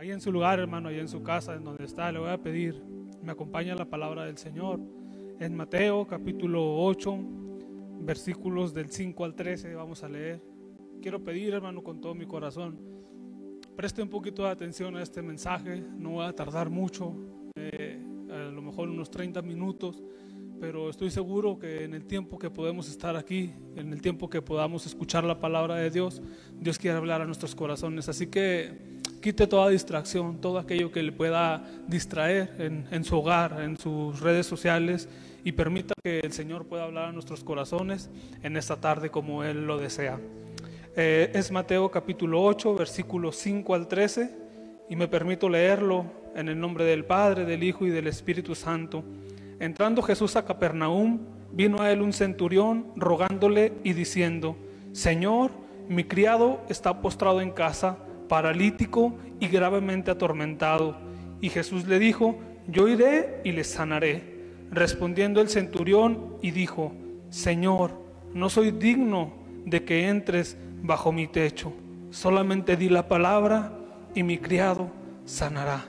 Ahí en su lugar, hermano, ahí en su casa, en donde está, le voy a pedir, me acompaña la palabra del Señor. En Mateo capítulo 8, versículos del 5 al 13, vamos a leer. Quiero pedir, hermano, con todo mi corazón, preste un poquito de atención a este mensaje, no voy a tardar mucho, eh, a lo mejor unos 30 minutos, pero estoy seguro que en el tiempo que podemos estar aquí, en el tiempo que podamos escuchar la palabra de Dios, Dios quiere hablar a nuestros corazones. Así que quite toda distracción, todo aquello que le pueda distraer en, su hogar, en sus redes sociales y permita que el Señor pueda hablar a nuestros corazones en esta tarde como Él lo desea. Eh, es Mateo capítulo 8, versículos 5 al 13 y me permito leerlo en el nombre del Padre, del Hijo y del Espíritu Santo. Entrando Jesús a Capernaum, vino a él un centurión rogándole y diciendo, Señor, mi criado está postrado en casa paralítico y gravemente atormentado. Y Jesús le dijo, yo iré y le sanaré. Respondiendo el centurión y dijo, Señor, no soy digno de que entres bajo mi techo, solamente di la palabra y mi criado sanará.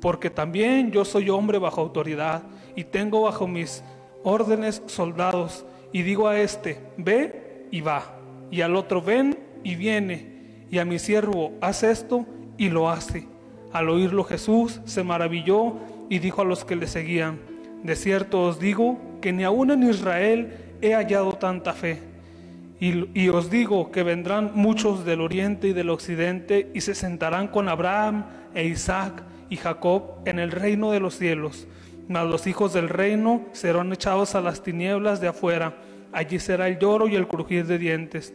Porque también yo soy hombre bajo autoridad y tengo bajo mis órdenes soldados y digo a este, ve y va, y al otro ven y viene y a mi siervo, haz esto y lo hace. Al oírlo Jesús se maravilló y dijo a los que le seguían, de cierto os digo que ni aún en Israel he hallado tanta fe. Y, y, os digo que vendrán muchos del oriente y del occidente y se sentarán con Abraham e Isaac y Jacob en el reino de los cielos. Mas los hijos del reino serán echados a las tinieblas de afuera. Allí será el lloro y el crujir de dientes.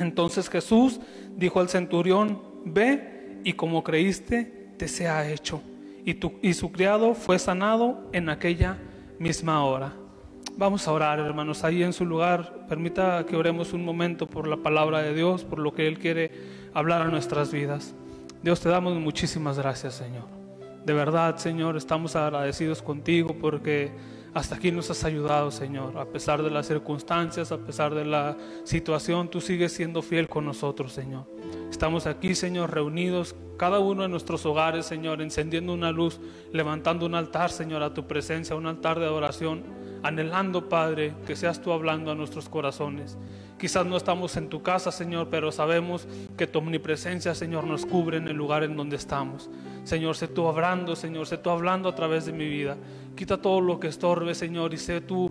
Entonces Jesús dijo al centurión, ve y como creíste, te sea hecho. Y, su criado fue sanado en aquella misma hora. Vamos a orar, hermanos, ahí en su lugar. Permita que oremos un momento por la palabra de Dios, por lo que Él quiere hablar a nuestras vidas. Dios, te damos muchísimas gracias, Señor. De verdad, Señor, estamos agradecidos contigo porque hasta aquí nos has ayudado, Señor. A pesar de las circunstancias, a pesar de la situación, tú sigues siendo fiel con nosotros, Señor. Estamos aquí, Señor, reunidos, cada uno en nuestros hogares, Señor, encendiendo una luz, levantando un altar, Señor, a tu presencia, un altar de adoración, anhelando, Padre, que seas tú hablando a nuestros corazones. Quizás no estamos en tu casa, Señor, pero sabemos que tu omnipresencia, Señor, nos cubre en el lugar en donde estamos. Señor, sé tú hablando, Señor, sé tú hablando a través de mi vida. Quita todo lo que estorbe, Señor, y sé tú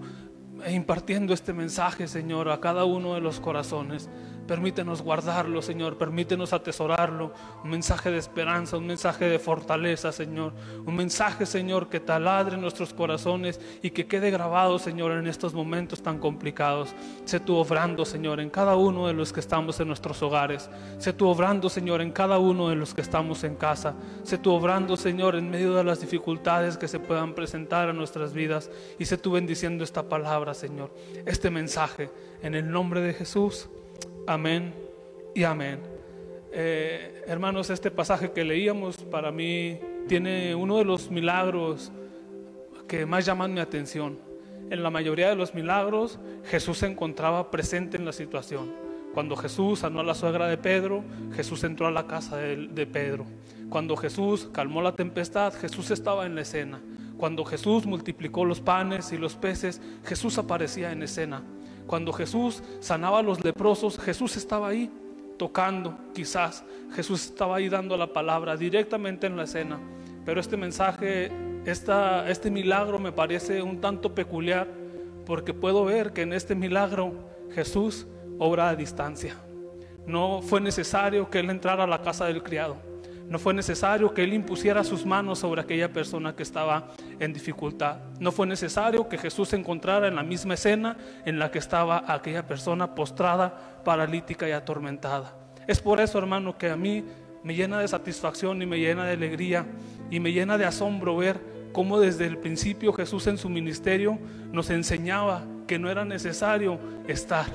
impartiendo este mensaje, Señor, a cada uno de los corazones. Permítenos guardarlo, Señor. Permítenos atesorarlo. Un mensaje de esperanza, un mensaje de fortaleza, Señor. Un mensaje, Señor, que taladre nuestros corazones y que quede grabado, Señor, en estos momentos tan complicados. Sé tú obrando, Señor, en cada uno de los que estamos en nuestros hogares. Sé tú obrando, Señor, en cada uno de los que estamos en casa. Sé tú obrando, Señor, en medio de las dificultades que se puedan presentar a nuestras vidas. Y sé tú bendiciendo esta palabra, Señor. Este mensaje, en el nombre de Jesús. Amén y amén. Eh, hermanos, este pasaje que leíamos para mí tiene uno de los milagros que más llaman mi atención. En la mayoría de los milagros Jesús se encontraba presente en la situación. Cuando Jesús sanó a la suegra de Pedro, Jesús entró a la casa de, de Pedro. Cuando Jesús calmó la tempestad, Jesús estaba en la escena. Cuando Jesús multiplicó los panes y los peces, Jesús aparecía en escena. Cuando Jesús sanaba a los leprosos, Jesús estaba ahí tocando, quizás. Jesús estaba ahí dando la palabra directamente en la escena. Pero este mensaje, esta, este milagro me parece un tanto peculiar porque puedo ver que en este milagro Jesús obra a distancia. No fue necesario que Él entrara a la casa del criado. No fue necesario que Él impusiera sus manos sobre aquella persona que estaba en dificultad. No fue necesario que Jesús se encontrara en la misma escena en la que estaba aquella persona postrada, paralítica y atormentada. Es por eso, hermano, que a mí me llena de satisfacción y me llena de alegría y me llena de asombro ver cómo desde el principio Jesús en su ministerio nos enseñaba que no era necesario estar,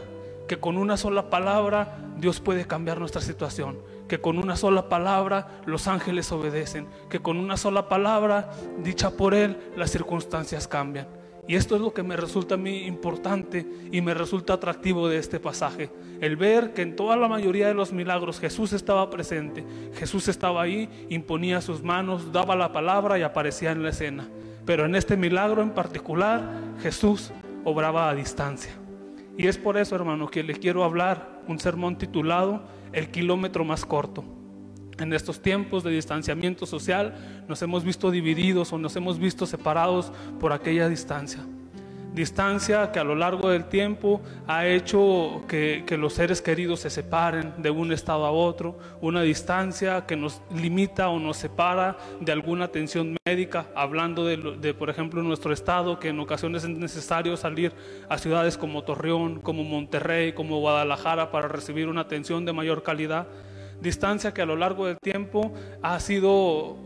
que con una sola palabra Dios puede cambiar nuestra situación que con una sola palabra los ángeles obedecen, que con una sola palabra dicha por Él las circunstancias cambian. Y esto es lo que me resulta a mí importante y me resulta atractivo de este pasaje. El ver que en toda la mayoría de los milagros Jesús estaba presente. Jesús estaba ahí, imponía sus manos, daba la palabra y aparecía en la escena. Pero en este milagro en particular, Jesús obraba a distancia. Y es por eso, hermano, que le quiero hablar un sermón titulado El kilómetro más corto. En estos tiempos de distanciamiento social nos hemos visto divididos o nos hemos visto separados por aquella distancia. Distancia que a lo largo del tiempo ha hecho que, los seres queridos se separen de un estado a otro, una distancia que nos limita o nos separa de alguna atención médica, hablando de, de por ejemplo, nuestro estado, que en ocasiones es necesario salir a ciudades como Torreón, como Monterrey, como Guadalajara para recibir una atención de mayor calidad. Distancia que a lo largo del tiempo ha sido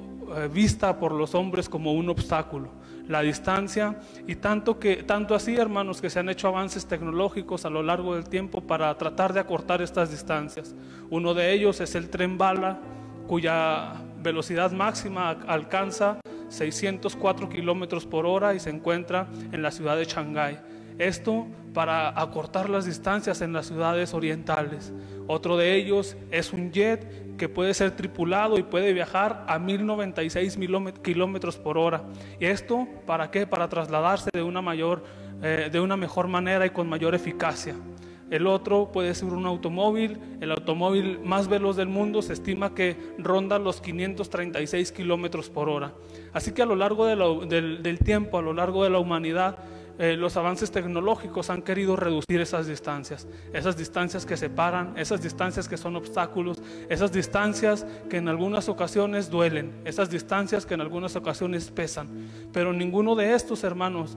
vista por los hombres como un obstáculo. La distancia y tanto que tanto así, hermanos, que se han hecho avances tecnológicos a lo largo del tiempo para tratar de acortar estas distancias. Uno de ellos es el tren bala, cuya velocidad máxima alcanza 604 kilómetros por hora y se encuentra en la ciudad de Shanghái. Esto para acortar las distancias en las ciudades orientales. Otro de ellos es un jet que puede ser tripulado y puede viajar a 1096 kilómetros por hora. ¿Y esto para qué? Para trasladarse de una, mayor, eh, de una mejor manera y con mayor eficacia. El otro puede ser un automóvil. El automóvil más veloz del mundo se estima que ronda los 536 kilómetros por hora. Así que a lo largo del tiempo, a lo largo de la humanidad, eh, los avances tecnológicos han querido reducir esas distancias, esas distancias que separan, esas distancias que son obstáculos, esas distancias que en algunas ocasiones duelen, esas distancias que en algunas ocasiones pesan. Pero ninguno de estos hermanos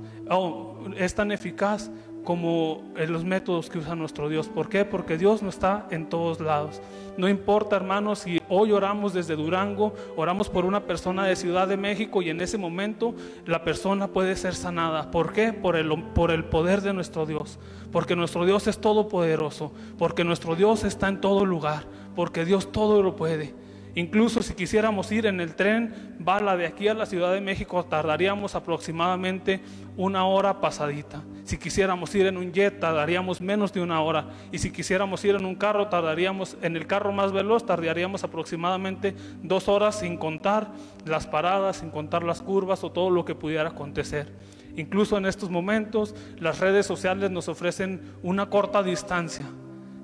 es tan eficaz como en los métodos que usa nuestro Dios. ¿Por qué? Porque Dios no está en todos lados. No importa, hermanos, si hoy oramos desde Durango, oramos por una persona de Ciudad de México y en ese momento la persona puede ser sanada. ¿Por qué? Por el, por el poder de nuestro Dios. Porque nuestro Dios es todopoderoso. Porque nuestro Dios está en todo lugar. Porque Dios todo lo puede. Incluso si quisiéramos ir en el tren bala de aquí a la Ciudad de México, tardaríamos aproximadamente una hora pasadita. Si quisiéramos ir en un jet, tardaríamos menos de una hora. Y si quisiéramos ir en un carro, tardaríamos, en el carro más veloz, tardaríamos aproximadamente dos horas sin contar las paradas, sin contar las curvas o todo lo que pudiera acontecer. Incluso en estos momentos, las redes sociales nos ofrecen una corta distancia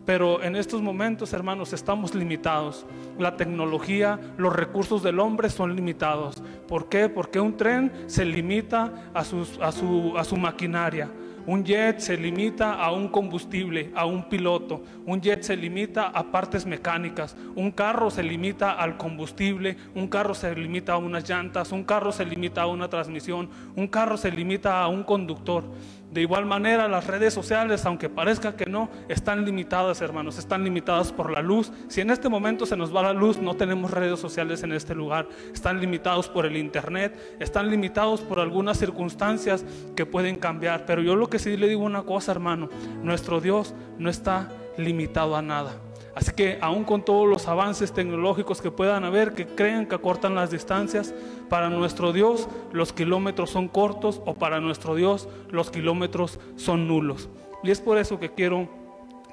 pero en estos momentos, hermanos, estamos limitados. La tecnología, los recursos del hombre son limitados. ¿Por qué? Porque un tren se limita a, a, su, a su maquinaria. Un jet se limita a un combustible, a un piloto. Un jet se limita a partes mecánicas. Un carro se limita al combustible. Un carro se limita a unas llantas. Un carro se limita a una transmisión. Un carro se limita a un conductor. De igual manera, las redes sociales, aunque parezca que no, están limitadas, hermanos, están limitadas por la luz. Si en este momento se nos va la luz, no tenemos redes sociales en este lugar. Están limitados por el Internet, están limitados por algunas circunstancias que pueden cambiar. Pero yo lo que sí le digo una cosa, hermano, nuestro Dios no está limitado a nada. Así que aún con todos los avances tecnológicos que puedan haber, que crean que acortan las distancias, para nuestro Dios los kilómetros son cortos o para nuestro Dios los kilómetros son nulos. Y es por eso que quiero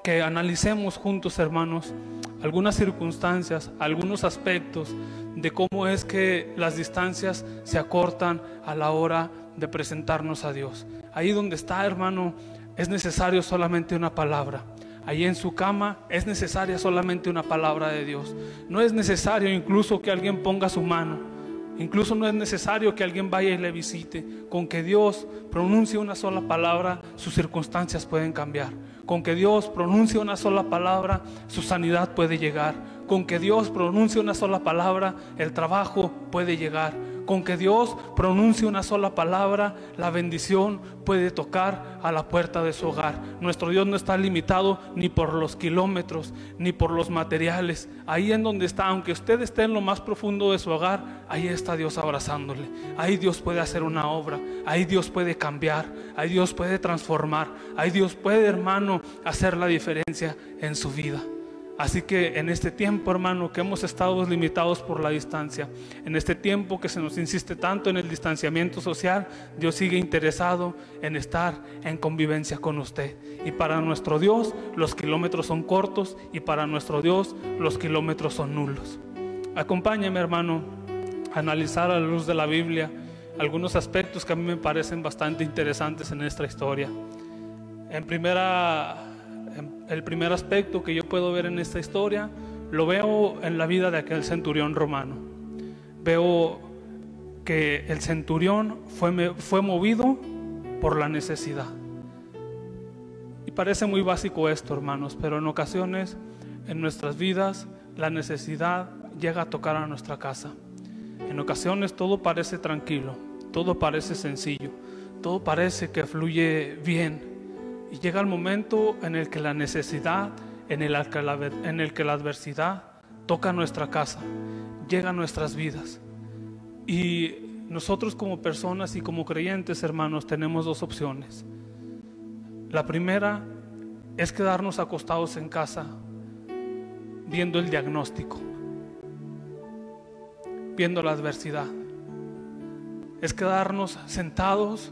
que analicemos juntos, hermanos, algunas circunstancias, algunos aspectos de cómo es que las distancias se acortan a la hora de presentarnos a Dios. Ahí donde está, hermano, es necesario solamente una palabra. Ahí en su cama es necesaria solamente una palabra de Dios. No es necesario incluso que alguien ponga su mano. Incluso no es necesario que alguien vaya y le visite. Con que Dios pronuncie una sola palabra, sus circunstancias pueden cambiar. Con que Dios pronuncie una sola palabra, su sanidad puede llegar. Con que Dios pronuncie una sola palabra, el trabajo puede llegar con que Dios pronuncie una sola palabra, la bendición puede tocar a la puerta de su hogar. Nuestro Dios no está limitado ni por los kilómetros, ni por los materiales. Ahí en donde está, aunque usted esté en lo más profundo de su hogar, ahí está Dios abrazándole. Ahí Dios puede hacer una obra. Ahí Dios puede cambiar. Ahí Dios puede transformar. Ahí Dios puede, hermano, hacer la diferencia en su vida. Así que en este tiempo, hermano, que hemos estado limitados por la distancia, en este tiempo que se nos insiste tanto en el distanciamiento social, Dios sigue interesado en estar en convivencia con usted. Y para nuestro Dios los kilómetros son cortos y para nuestro Dios los kilómetros son nulos. Acompáñame, hermano, a analizar a la luz de la Biblia algunos aspectos que a mí me parecen bastante interesantes en esta historia. En primera el primer aspecto que yo puedo ver en esta historia lo veo en la vida de aquel centurión romano. Veo que el centurión fue, fue movido por la necesidad. Y parece muy básico esto, hermanos, pero en ocasiones en nuestras vidas la necesidad llega a tocar a nuestra casa. En ocasiones todo parece tranquilo, todo parece sencillo, todo parece que fluye bien, y llega el momento en el que la necesidad, en el, que la, en el que la adversidad toca nuestra casa, llega a nuestras vidas. Y nosotros como personas y como creyentes, hermanos, tenemos dos opciones. La primera es quedarnos acostados en casa viendo el diagnóstico, viendo la adversidad. Es quedarnos sentados,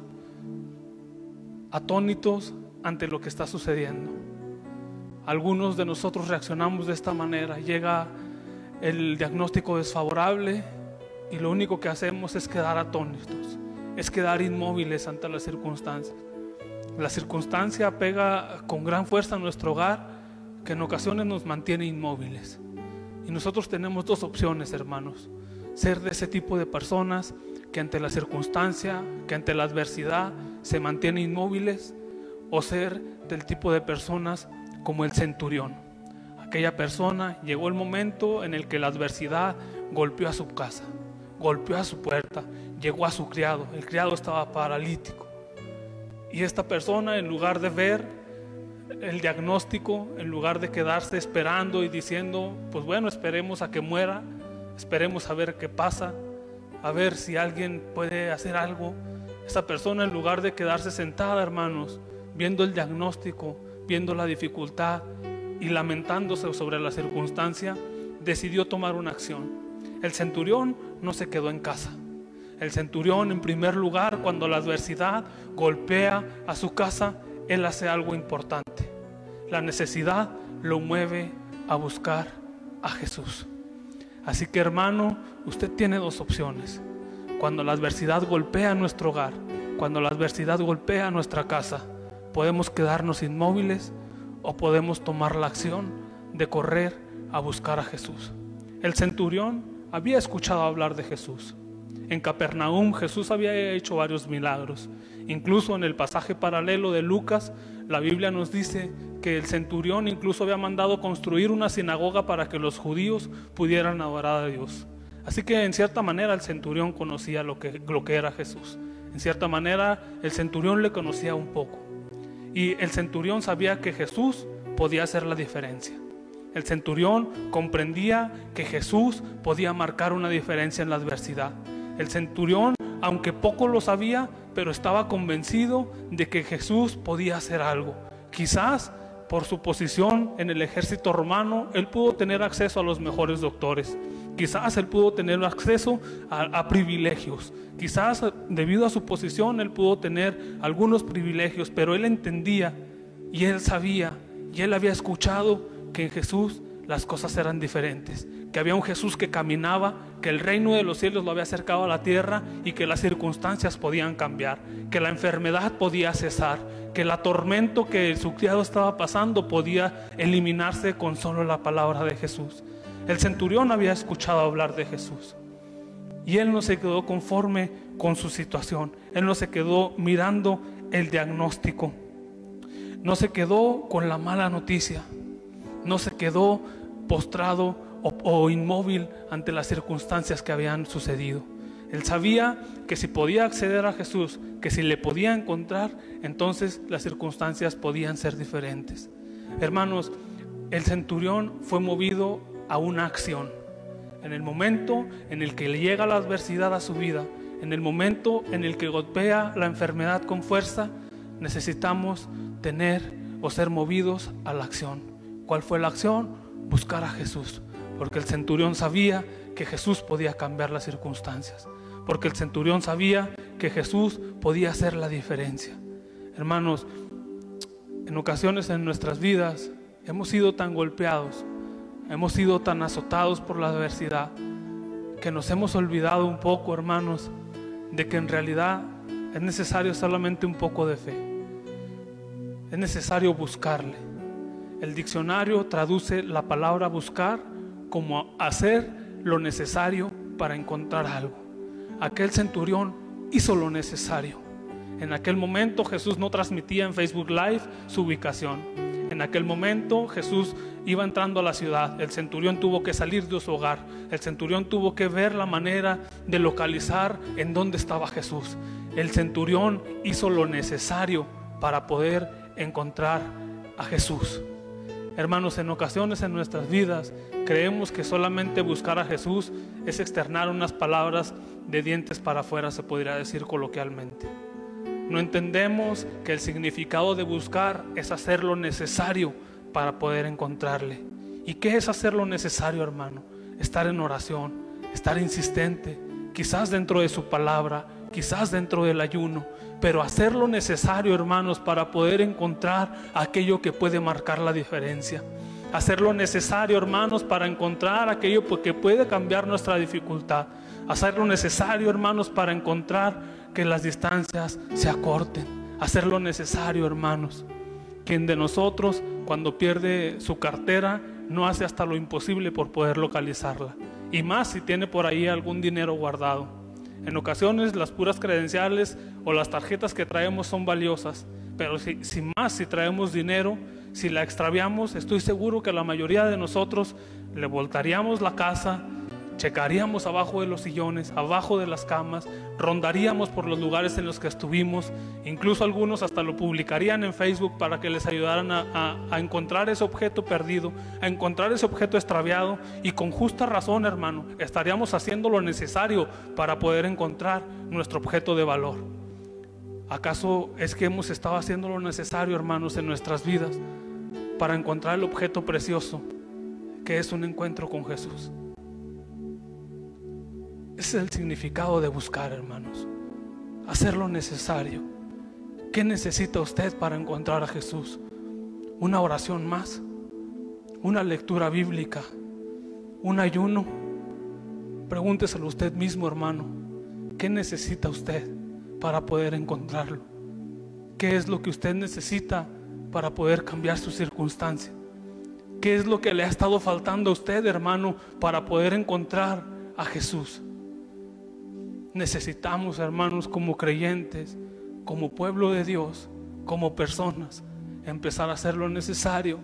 atónitos, ante lo que está sucediendo. Algunos de nosotros reaccionamos de esta manera. Llega el diagnóstico desfavorable y lo único que hacemos es quedar atónitos, es quedar inmóviles ante las circunstancias. La circunstancia pega con gran fuerza a nuestro hogar que en ocasiones nos mantiene inmóviles. Y nosotros tenemos dos opciones, hermanos. Ser de ese tipo de personas que ante la circunstancia, que ante la adversidad se mantienen inmóviles o ser del tipo de personas como el centurión. Aquella persona llegó el momento en el que la adversidad golpeó a su casa, golpeó a su puerta, llegó a su criado, el criado estaba paralítico. Y esta persona en lugar de ver el diagnóstico, en lugar de quedarse esperando y diciendo, pues bueno, esperemos a que muera, esperemos a ver qué pasa, a ver si alguien puede hacer algo. Esta persona en lugar de quedarse sentada, hermanos, viendo el diagnóstico, viendo la dificultad y lamentándose sobre la circunstancia, decidió tomar una acción. El centurión no se quedó en casa. El centurión, en primer lugar, cuando la adversidad golpea a su casa, él hace algo importante. La necesidad lo mueve a buscar a Jesús. Así que hermano, usted tiene dos opciones. Cuando la adversidad golpea nuestro hogar, cuando la adversidad golpea nuestra casa, podemos quedarnos inmóviles o podemos tomar la acción de correr a buscar a Jesús. El centurión había escuchado hablar de Jesús. En Capernaum Jesús había hecho varios milagros. Incluso en el pasaje paralelo de Lucas, la Biblia nos dice que el centurión incluso había mandado construir una sinagoga para que los judíos pudieran adorar a Dios. Así que en cierta manera el centurión conocía lo que, lo que era Jesús. En cierta manera el centurión le conocía un poco. Y el centurión sabía que Jesús podía hacer la diferencia. El centurión comprendía que Jesús podía marcar una diferencia en la adversidad. El centurión, aunque poco lo sabía, pero estaba convencido de que Jesús podía hacer algo. Quizás por su posición en el ejército romano, él pudo tener acceso a los mejores doctores. Quizás él pudo tener acceso a, privilegios. Quizás debido a su posición él pudo tener algunos privilegios, pero él entendía y él sabía y él había escuchado que en Jesús las cosas eran diferentes, que había un Jesús que caminaba, que el reino de los cielos lo había acercado a la tierra y que las circunstancias podían cambiar, que la enfermedad podía cesar, que el atormento que su criado estaba pasando podía eliminarse con solo la palabra de Jesús. El centurión había escuchado hablar de Jesús y él no se quedó conforme con su situación, él no se quedó mirando el diagnóstico, no se quedó con la mala noticia, no se quedó postrado o, inmóvil ante las circunstancias que habían sucedido. Él sabía que si podía acceder a Jesús, que si le podía encontrar, entonces las circunstancias podían ser diferentes. Hermanos, el centurión fue movido a una acción. En el momento en el que le llega la adversidad a su vida, en el momento en el que golpea la enfermedad con fuerza, necesitamos tener o ser movidos a la acción. ¿Cuál fue la acción? buscar a Jesús, porque el centurión sabía que Jesús podía cambiar las circunstancias, porque el centurión sabía que Jesús podía hacer la diferencia. Hermanos, en ocasiones en nuestras vidas hemos sido tan golpeados, hemos sido tan azotados por la adversidad, que nos hemos olvidado un poco, hermanos, de que en realidad es necesario solamente un poco de fe. Es necesario buscarle. El diccionario traduce la palabra buscar como hacer lo necesario para encontrar algo. Aquel centurión hizo lo necesario. En aquel momento Jesús no transmitía en Facebook Live su ubicación. En aquel momento Jesús iba entrando a la ciudad. El centurión tuvo que salir de su hogar. El centurión tuvo que ver la manera de localizar en dónde estaba Jesús. El centurión hizo lo necesario para poder encontrar a Jesús. Hermanos, en ocasiones en nuestras vidas creemos que solamente buscar a Jesús es externar unas palabras de dientes para afuera, se podría decir coloquialmente. No entendemos que el significado de buscar es hacer lo necesario para poder encontrarle. ¿Y qué es hacer lo necesario, hermano? Estar en oración, estar insistente, quizás dentro de su palabra, quizás dentro del ayuno, pero hacer lo necesario, hermanos, para poder encontrar aquello que puede marcar la diferencia. Hacer lo necesario, hermanos, para encontrar aquello que puede cambiar nuestra dificultad. Hacer lo necesario, hermanos, para encontrar que las distancias se acorten. Hacer lo necesario, hermanos. Quien de nosotros, cuando pierde su cartera, no hace hasta lo imposible por poder localizarla. Y más si tiene por ahí algún dinero guardado. En ocasiones las puras credenciales o las tarjetas que traemos son valiosas, pero si, más si traemos dinero, si la extraviamos, estoy seguro que la mayoría de nosotros le voltaríamos la casa, checaríamos abajo de los sillones, abajo de las camas, rondaríamos por los lugares en los que estuvimos, incluso algunos hasta lo publicarían en Facebook para que les ayudaran a, encontrar ese objeto perdido, a encontrar ese objeto extraviado y con justa razón, hermano, estaríamos haciendo lo necesario para poder encontrar nuestro objeto de valor. ¿Acaso es que hemos estado haciendo lo necesario, hermanos, en nuestras vidas para encontrar el objeto precioso que es un encuentro con Jesús? Ese es el significado de buscar, hermanos. Hacer lo necesario. ¿Qué necesita usted para encontrar a Jesús? ¿Una oración más? ¿Una lectura bíblica? ¿Un ayuno? Pregúnteselo usted mismo, hermano. ¿Qué necesita usted para poder encontrarlo? ¿Qué es lo que usted necesita para poder cambiar su circunstancia? ¿Qué es lo que le ha estado faltando a usted, hermano, para poder encontrar a Jesús? Necesitamos, hermanos, como creyentes, como pueblo de Dios, como personas, empezar a hacer lo necesario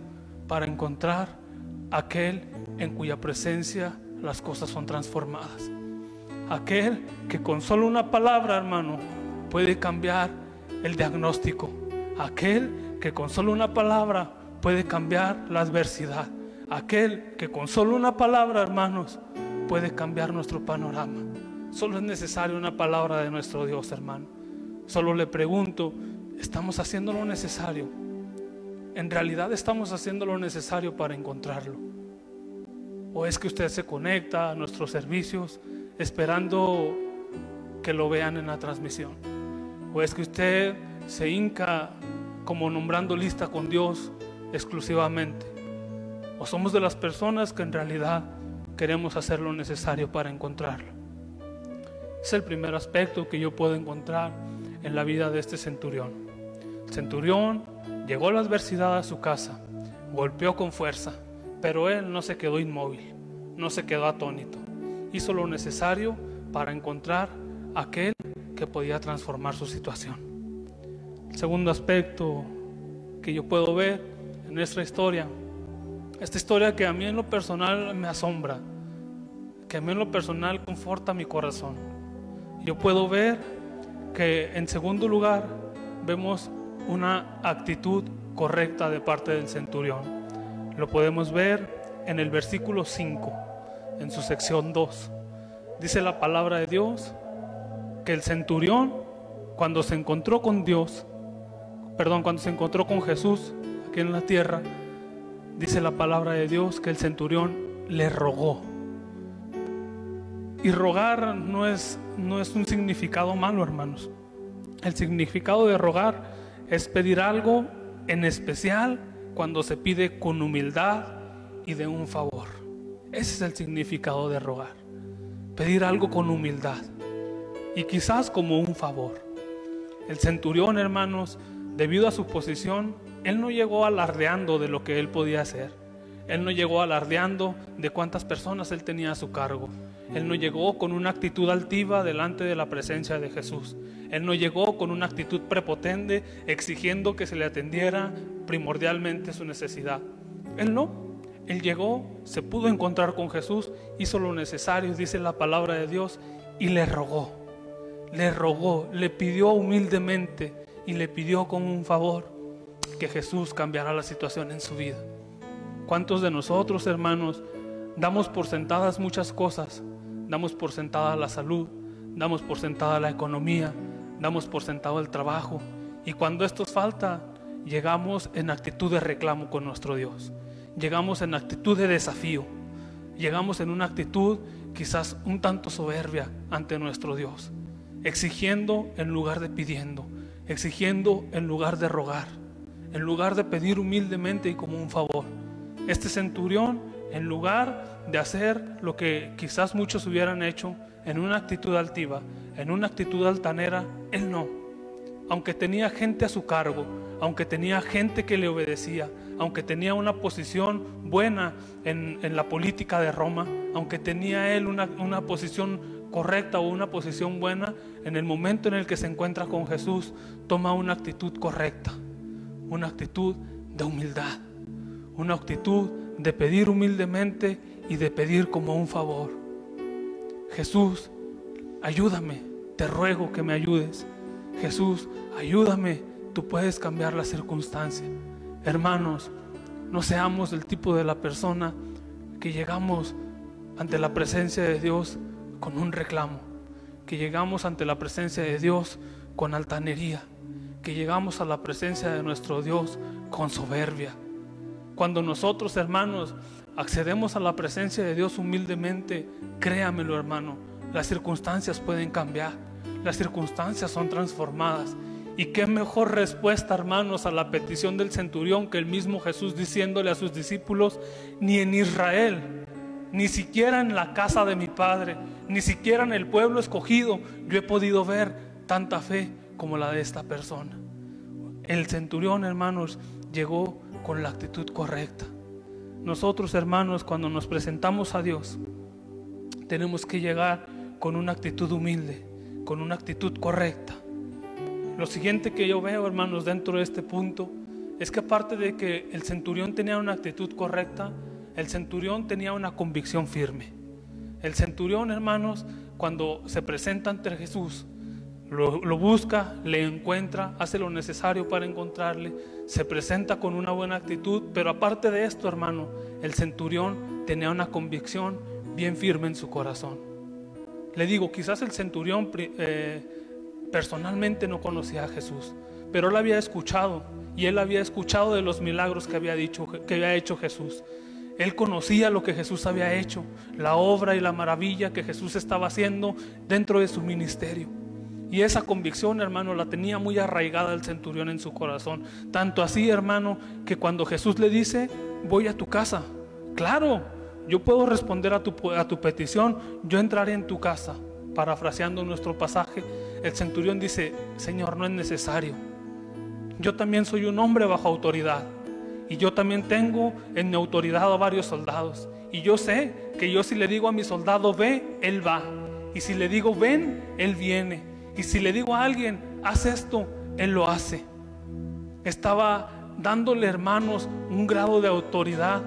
para encontrar aquel en cuya presencia las cosas son transformadas. Aquel que con solo una palabra, hermano, puede cambiar el diagnóstico. Aquel que con solo una palabra puede cambiar la adversidad. Aquel que con solo una palabra, hermanos, puede cambiar nuestro panorama. Solo es necesaria una palabra de nuestro Dios, hermano. Solo le pregunto, ¿estamos haciendo lo necesario? ¿En realidad estamos haciendo lo necesario para encontrarlo? ¿O es que usted se conecta a nuestros servicios esperando que lo vean en la transmisión? ¿O es que usted se hinca como nombrando lista con Dios exclusivamente? ¿O somos de las personas que en realidad queremos hacer lo necesario para encontrarlo? Es el primer aspecto que yo puedo encontrar en la vida de este centurión. El centurión llegó a la adversidad a su casa, golpeó con fuerza, pero él no se quedó inmóvil, no se quedó atónito. Hizo lo necesario para encontrar aquel que podía transformar su situación. El segundo aspecto que yo puedo ver en nuestra historia, esta historia que a mí en lo personal me asombra, que a mí en lo personal conforta mi corazón yo puedo ver que en segundo lugar vemos una actitud correcta de parte del centurión. Lo podemos ver en el versículo 5, en su sección 2. Dice la palabra de Dios que el centurión, cuando se encontró con Dios, perdón, cuando se encontró con Jesús aquí en la tierra, dice la palabra de Dios que el centurión le rogó. Y rogar no es, no es un significado malo, hermanos. El significado de rogar es pedir algo en especial cuando se pide con humildad y de un favor. Ese es el significado de rogar. Pedir algo con humildad y quizás como un favor. El centurión, hermanos, debido a su posición, él no llegó alardeando de lo que él podía hacer. Él no llegó alardeando de cuántas personas él tenía a su cargo. Él no llegó con una actitud altiva delante de la presencia de Jesús. Él no llegó con una actitud prepotente exigiendo que se le atendiera primordialmente su necesidad. Él no. Él llegó, se pudo encontrar con Jesús, hizo lo necesario, dice la palabra de Dios, y le rogó. Le rogó, le pidió humildemente y le pidió con un favor que Jesús cambiara la situación en su vida. ¿Cuántos de nosotros, hermanos, damos por sentadas muchas cosas? Damos por sentada la salud, damos por sentada la economía, damos por sentado el trabajo. Y cuando esto falta, llegamos en actitud de reclamo con nuestro Dios. Llegamos en actitud de desafío. Llegamos en una actitud quizás un tanto soberbia ante nuestro Dios. Exigiendo en lugar de pidiendo. Exigiendo en lugar de rogar. En lugar de pedir humildemente y como un favor. Este centurión, en lugar de hacer lo que quizás muchos hubieran hecho en una actitud altiva, en una actitud altanera, él no. Aunque tenía gente a su cargo, aunque tenía gente que le obedecía, aunque tenía una posición buena en, la política de Roma, aunque tenía él una, una posición correcta o una posición buena, en el momento en el que se encuentra con Jesús, toma una actitud correcta, una actitud de humildad una actitud de pedir humildemente y de pedir como un favor. Jesús, ayúdame, te ruego que me ayudes. Jesús, ayúdame, tú puedes cambiar la circunstancia. Hermanos, no seamos el tipo de la persona que llegamos ante la presencia de Dios con un reclamo, que llegamos ante la presencia de Dios con altanería, que llegamos a la presencia de nuestro Dios con soberbia cuando nosotros, hermanos, accedemos a la presencia de Dios humildemente, créamelo, hermano, las circunstancias pueden cambiar, las circunstancias son transformadas. Y qué mejor respuesta, hermanos, a la petición del centurión que el mismo Jesús diciéndole a sus discípulos, ni en Israel, ni siquiera en la casa de mi Padre, ni siquiera en el pueblo escogido, yo he podido ver tanta fe como la de esta persona. El centurión, hermanos, llegó con la actitud correcta. Nosotros, hermanos, cuando nos presentamos a Dios, tenemos que llegar con una actitud humilde, con una actitud correcta. Lo siguiente que yo veo, hermanos, dentro de este punto, es que aparte de que el centurión tenía una actitud correcta, el centurión tenía una convicción firme. El centurión, hermanos, cuando se presenta ante Jesús, lo, busca, le encuentra, hace lo necesario para encontrarle, se presenta con una buena actitud, pero aparte de esto, hermano, el centurión tenía una convicción bien firme en su corazón. Le digo, quizás el centurión eh, personalmente no conocía a Jesús, pero él había escuchado y él había escuchado de los milagros que había, dicho, que había hecho Jesús. Él conocía lo que Jesús había hecho, la obra y la maravilla que Jesús estaba haciendo dentro de su ministerio. Y esa convicción, hermano, la tenía muy arraigada el centurión en su corazón. Tanto así, hermano, que cuando Jesús le dice, voy a tu casa, claro, yo puedo responder a tu, a tu petición, yo entraré en tu casa. Parafraseando nuestro pasaje, el centurión dice, Señor, no es necesario. Yo también soy un hombre bajo autoridad. Y yo también tengo en mi autoridad a varios soldados. Y yo sé que yo si le digo a mi soldado, ve, él va. Y si le digo, ven, él viene. Y si le digo a alguien, haz esto, Él lo hace. Estaba dándole, hermanos, un grado de autoridad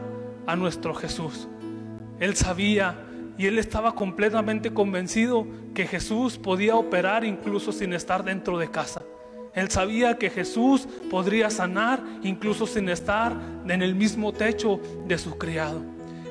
a nuestro Jesús. Él sabía y él estaba completamente convencido que Jesús podía operar incluso sin estar dentro de casa. Él sabía que Jesús podría sanar incluso sin estar en el mismo techo de su criado.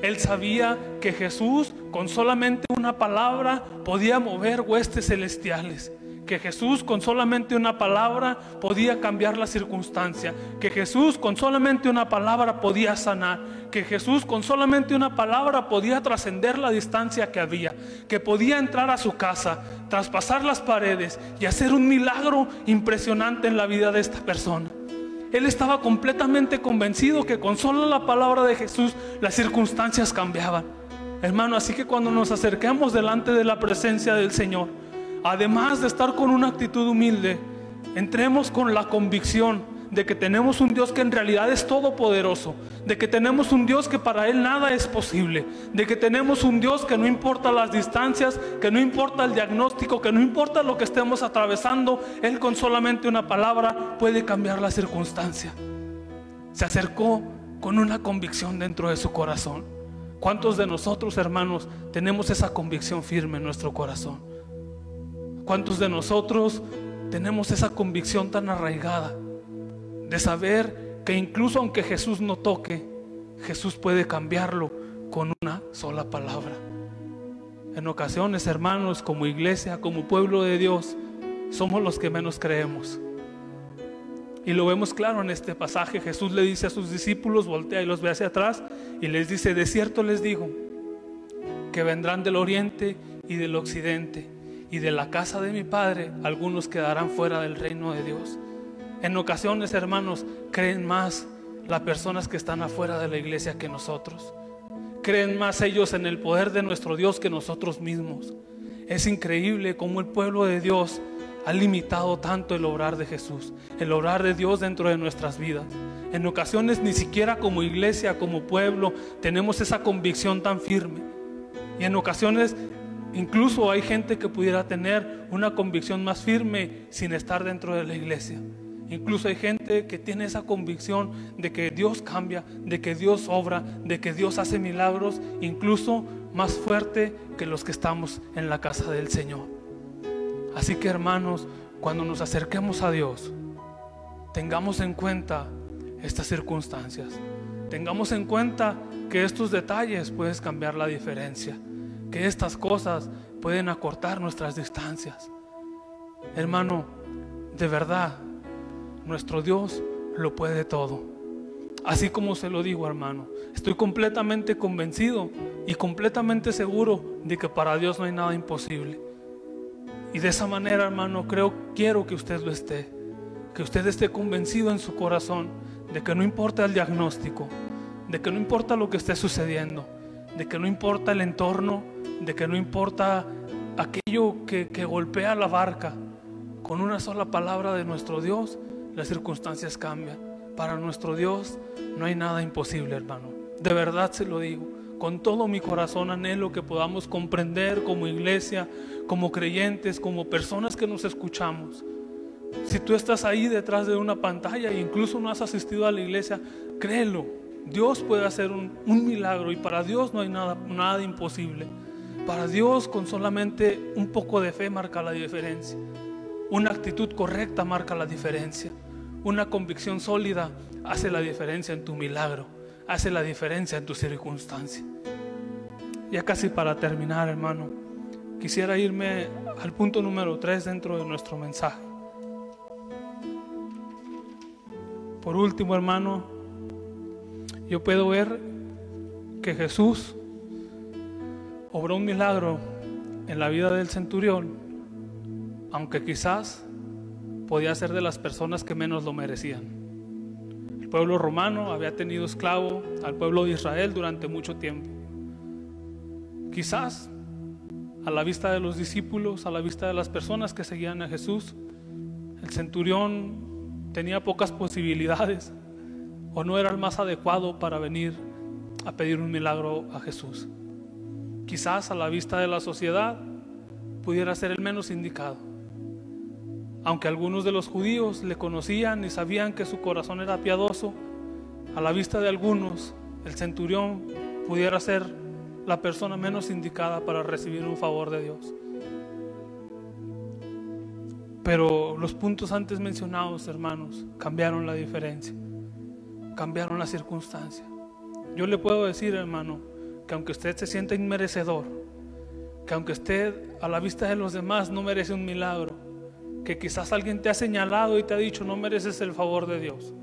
Él sabía que Jesús con solamente una palabra podía mover huestes celestiales que Jesús con solamente una palabra podía cambiar la circunstancia, que Jesús con solamente una palabra podía sanar, que Jesús con solamente una palabra podía trascender la distancia que había, que podía entrar a su casa, traspasar las paredes y hacer un milagro impresionante en la vida de esta persona. Él estaba completamente convencido que con solo la palabra de Jesús las circunstancias cambiaban. Hermano, así que cuando nos acerquemos delante de la presencia del Señor, además de estar con una actitud humilde, entremos con la convicción de que tenemos un Dios que en realidad es todopoderoso, de que tenemos un Dios que para Él nada es posible, de que tenemos un Dios que no importa las distancias, que no importa el diagnóstico, que no importa lo que estemos atravesando, Él con solamente una palabra puede cambiar la circunstancia. Se acercó con una convicción dentro de su corazón. ¿Cuántos de nosotros, hermanos, tenemos esa convicción firme en nuestro corazón? ¿Cuántos de nosotros tenemos esa convicción tan arraigada? de saber que incluso aunque Jesús no toque, Jesús puede cambiarlo con una sola palabra. En ocasiones, hermanos, como iglesia, como pueblo de Dios, somos los que menos creemos. Y lo vemos claro en este pasaje. Jesús le dice a sus discípulos, voltea y los ve hacia atrás, y les dice, de cierto les digo, que vendrán del oriente y del occidente, y de la casa de mi Padre algunos quedarán fuera del reino de Dios. En ocasiones, hermanos, creen más las personas que están afuera de la iglesia que nosotros. Creen más ellos en el poder de nuestro Dios que nosotros mismos. Es increíble cómo el pueblo de Dios ha limitado tanto el obrar de Jesús, el obrar de Dios dentro de nuestras vidas. En ocasiones ni siquiera como iglesia, como pueblo, tenemos esa convicción tan firme. Y en ocasiones incluso hay gente que pudiera tener una convicción más firme sin estar dentro de la iglesia. Incluso hay gente que tiene esa convicción de que Dios cambia, de que Dios obra, de que Dios hace milagros, incluso más fuerte que los que estamos en la casa del Señor. Así que hermanos, cuando nos acerquemos a Dios, tengamos en cuenta estas circunstancias. Tengamos en cuenta que estos detalles pueden cambiar la diferencia, que estas cosas pueden acortar nuestras distancias. Hermano, de verdad, nuestro Dios lo puede todo. Así como se lo digo, hermano, estoy completamente convencido y completamente seguro de que para Dios no hay nada imposible. Y de esa manera, hermano, creo, quiero que usted lo esté. Que usted esté convencido en su corazón de que no importa el diagnóstico, de que no importa lo que esté sucediendo, de que no importa el entorno, de que no importa aquello que, que golpea la barca, con una sola palabra de nuestro Dios, las circunstancias cambian. Para nuestro Dios no hay nada imposible, hermano. De verdad se lo digo. Con todo mi corazón anhelo que podamos comprender como iglesia, como creyentes, como personas que nos escuchamos. Si tú estás ahí detrás de una pantalla e incluso no has asistido a la iglesia, créelo. Dios puede hacer un, milagro y para Dios no hay nada, nada imposible. Para Dios con solamente un poco de fe marca la diferencia. Una actitud correcta marca la diferencia. Una convicción sólida hace la diferencia en tu milagro, hace la diferencia en tu circunstancia. Ya casi para terminar, hermano, quisiera irme al punto número 3 dentro de nuestro mensaje. Por último, hermano, yo puedo ver que Jesús obró un milagro en la vida del centurión aunque quizás podía ser de las personas que menos lo merecían. El pueblo romano había tenido esclavo al pueblo de Israel durante mucho tiempo. Quizás a la vista de los discípulos, a la vista de las personas que seguían a Jesús, el centurión tenía pocas posibilidades o no era el más adecuado para venir a pedir un milagro a Jesús. Quizás a la vista de la sociedad pudiera ser el menos indicado. Aunque algunos de los judíos le conocían y sabían que su corazón era piadoso, a la vista de algunos, el centurión pudiera ser la persona menos indicada para recibir un favor de Dios. Pero los puntos antes mencionados, hermanos, cambiaron la diferencia, cambiaron la circunstancia. Yo le puedo decir, hermano, que aunque usted se sienta inmerecedor, que aunque usted a la vista de los demás no merece un milagro, que quizás alguien te ha señalado y te ha dicho no mereces el favor de Dios.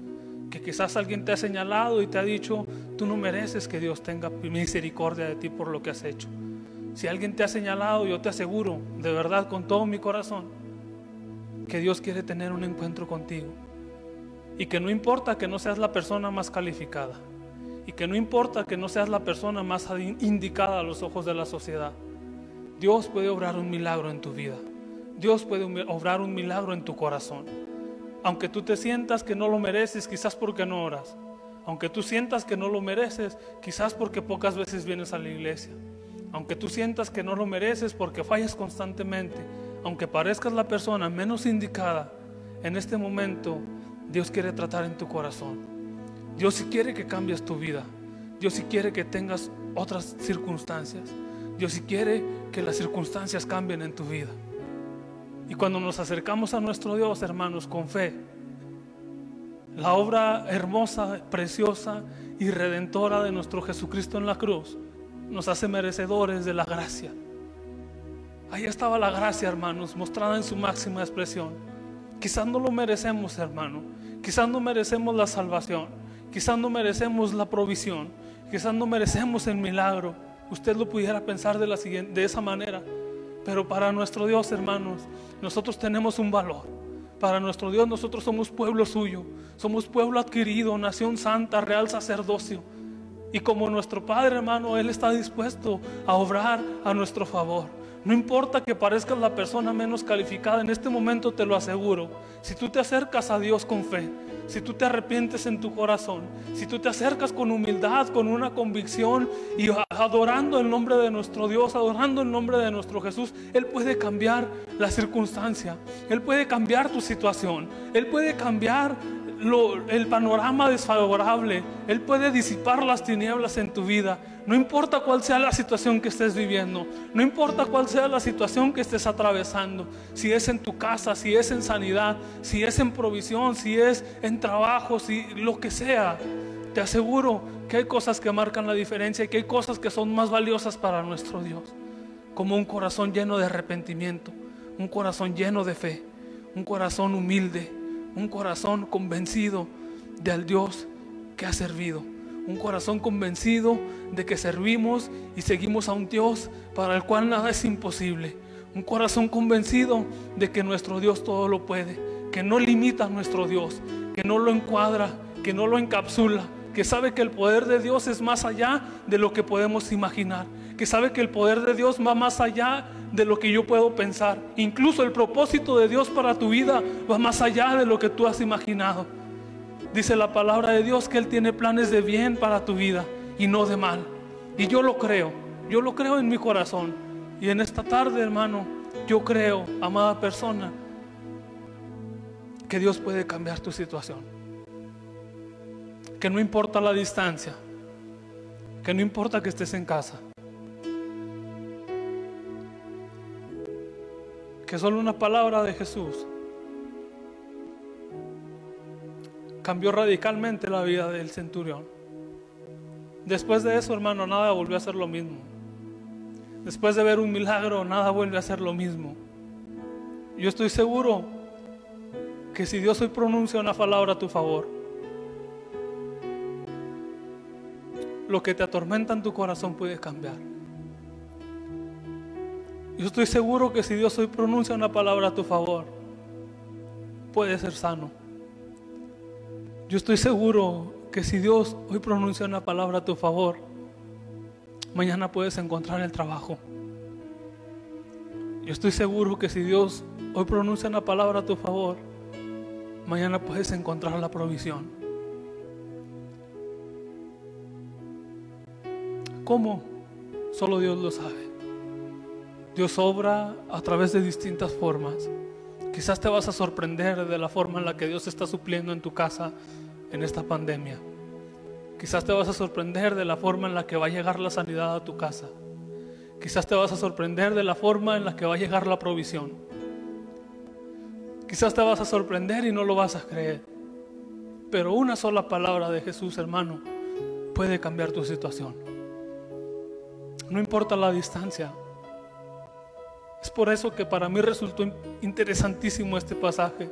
Que quizás alguien te ha señalado y te ha dicho tú no mereces que Dios tenga misericordia de ti por lo que has hecho. Si alguien te ha señalado, yo te aseguro, de verdad, con todo mi corazón, que Dios quiere tener un encuentro contigo. Y que no importa que no seas la persona más calificada. Y que no importa que no seas la persona más indicada a los ojos de la sociedad. Dios puede obrar un milagro en tu vida. Dios puede obrar un milagro en tu corazón. Aunque tú te sientas que no lo mereces, quizás porque no oras. Aunque tú sientas que no lo mereces, quizás porque pocas veces vienes a la iglesia. Aunque tú sientas que no lo mereces porque fallas constantemente. Aunque parezcas la persona menos indicada, en este momento Dios quiere tratar en tu corazón. Dios sí quiere que cambies tu vida. Dios sí quiere que tengas otras circunstancias. Dios sí quiere que las circunstancias cambien en tu vida. Y cuando nos acercamos a nuestro Dios, hermanos, con fe, la obra hermosa, preciosa y redentora de nuestro Jesucristo en la cruz nos hace merecedores de la gracia. Ahí estaba la gracia, hermanos, mostrada en su máxima expresión. Quizás no lo merecemos, hermano. Quizás no merecemos la salvación. Quizás no merecemos la provisión. Quizás no merecemos el milagro. Usted lo pudiera pensar de, esa manera. Pero para nuestro Dios, hermanos, nosotros tenemos un valor. Para nuestro Dios nosotros somos pueblo suyo, somos pueblo adquirido, nación santa, real sacerdocio. Y como nuestro Padre, hermano, Él está dispuesto a obrar a nuestro favor. No importa que parezcas la persona menos calificada, en este momento te lo aseguro. Si tú te acercas a Dios con fe, si tú te arrepientes en tu corazón, si tú te acercas con humildad, con una convicción y adorando el nombre de nuestro Dios, adorando el nombre de nuestro Jesús, Él puede cambiar la circunstancia, Él puede cambiar tu situación, Él puede cambiar el panorama desfavorable, Él puede disipar las tinieblas en tu vida. No importa cuál sea la situación que estés viviendo, no importa cuál sea la situación que estés atravesando, si es en tu casa, si es en sanidad, si es en provisión, si es en trabajo, si lo que sea, te aseguro que hay cosas que marcan la diferencia y que hay cosas que son más valiosas para nuestro Dios, como un corazón lleno de arrepentimiento, un corazón lleno de fe, un corazón humilde un corazón convencido del Dios que ha servido. Un corazón convencido de que servimos y seguimos a un Dios para el cual nada es imposible. Un corazón convencido de que nuestro Dios todo lo puede, que no limita a nuestro Dios, que no lo encuadra, que no lo encapsula, que sabe que el poder de Dios es más allá de lo que podemos imaginar, que sabe que el poder de Dios va más allá de lo que yo puedo pensar. Incluso el propósito de Dios para tu vida va más allá de lo que tú has imaginado. Dice la palabra de Dios que Él tiene planes de bien para tu vida y no de mal. Y yo lo creo, yo lo creo en mi corazón. Y en esta tarde, hermano, yo creo, amada persona, que Dios puede cambiar tu situación. Que no importa la distancia, que no importa que estés en casa, que solo una palabra de Jesús cambió radicalmente la vida del centurión. Después de eso, hermano, nada volvió a ser lo mismo. Después de ver un milagro, nada vuelve a ser lo mismo. Yo estoy seguro que si Dios hoy pronuncia una palabra a tu favor, lo que te atormenta en tu corazón puede cambiar. Yo estoy seguro que si Dios hoy pronuncia una palabra a tu favor, puede ser sano. Yo estoy seguro que si Dios hoy pronuncia una palabra a tu favor, mañana puedes encontrar el trabajo. Yo estoy seguro que si Dios hoy pronuncia una palabra a tu favor, mañana puedes encontrar la provisión. ¿Cómo? Solo Dios lo sabe. Dios obra a través de distintas formas. Quizás te vas a sorprender de la forma en la que Dios está supliendo en tu casa en esta pandemia. Quizás te vas a sorprender de la forma en la que va a llegar la sanidad a tu casa. Quizás te vas a sorprender de la forma en la que va a llegar la provisión. Quizás te vas a sorprender y no lo vas a creer. Pero una sola palabra de Jesús, hermano, puede cambiar tu situación. No importa la distancia, Es por eso que para mí resultó interesantísimo este pasaje.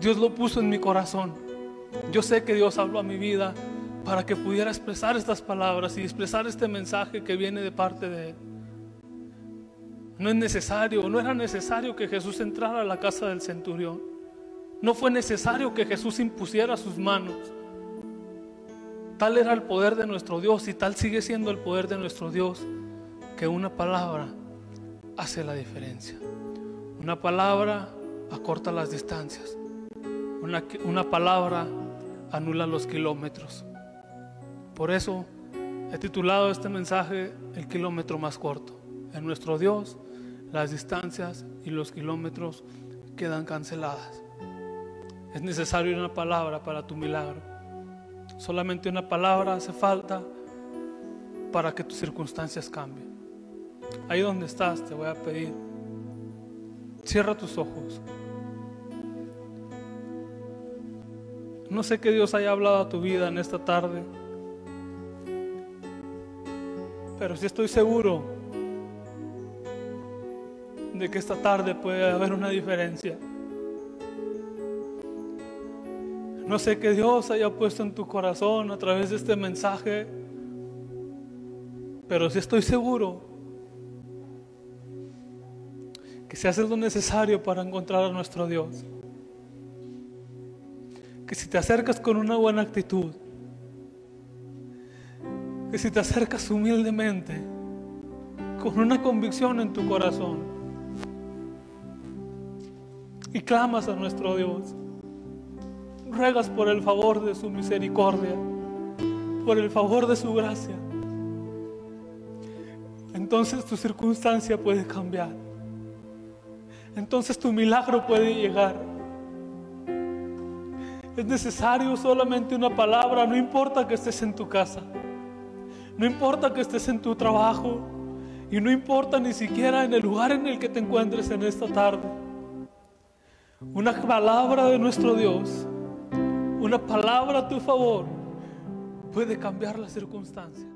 Dios lo puso en mi corazón. Yo sé que Dios habló a mi vida para que pudiera expresar estas palabras y expresar este mensaje que viene de parte de Él. No es necesario, no era necesario que Jesús entrara a la casa del centurión. No fue necesario que Jesús impusiera sus manos. Tal era el poder de nuestro Dios y tal sigue siendo el poder de nuestro Dios que una palabra hace la diferencia. Una palabra acorta las distancias. Una, una palabra anula los kilómetros. Por eso he titulado este mensaje El kilómetro más corto. En nuestro Dios las distancias y los kilómetros quedan canceladas. Es necesario una palabra para tu milagro. Solamente una palabra hace falta para que tus circunstancias cambien. Ahí donde estás te voy a pedir, cierra tus ojos. No sé que Dios haya hablado a tu vida en esta tarde, pero sí estoy seguro de que esta tarde puede haber una diferencia. No sé qué Dios haya puesto en tu corazón a través de este mensaje, pero sí estoy seguro que si haces lo necesario para encontrar a nuestro Dios, que si te acercas con una buena actitud, que si te acercas humildemente, con una convicción en tu corazón, y clamas a nuestro Dios. Ruegas por el favor de su misericordia, por el favor de su gracia. Entonces tu circunstancia puede cambiar. Entonces tu milagro puede llegar. Es necesario solamente una palabra, no importa que estés en tu casa, no importa que estés en tu trabajo y no importa ni siquiera en el lugar en el que te encuentres en esta tarde. Una palabra de nuestro Dios, una palabra a tu favor puede cambiar las circunstancias.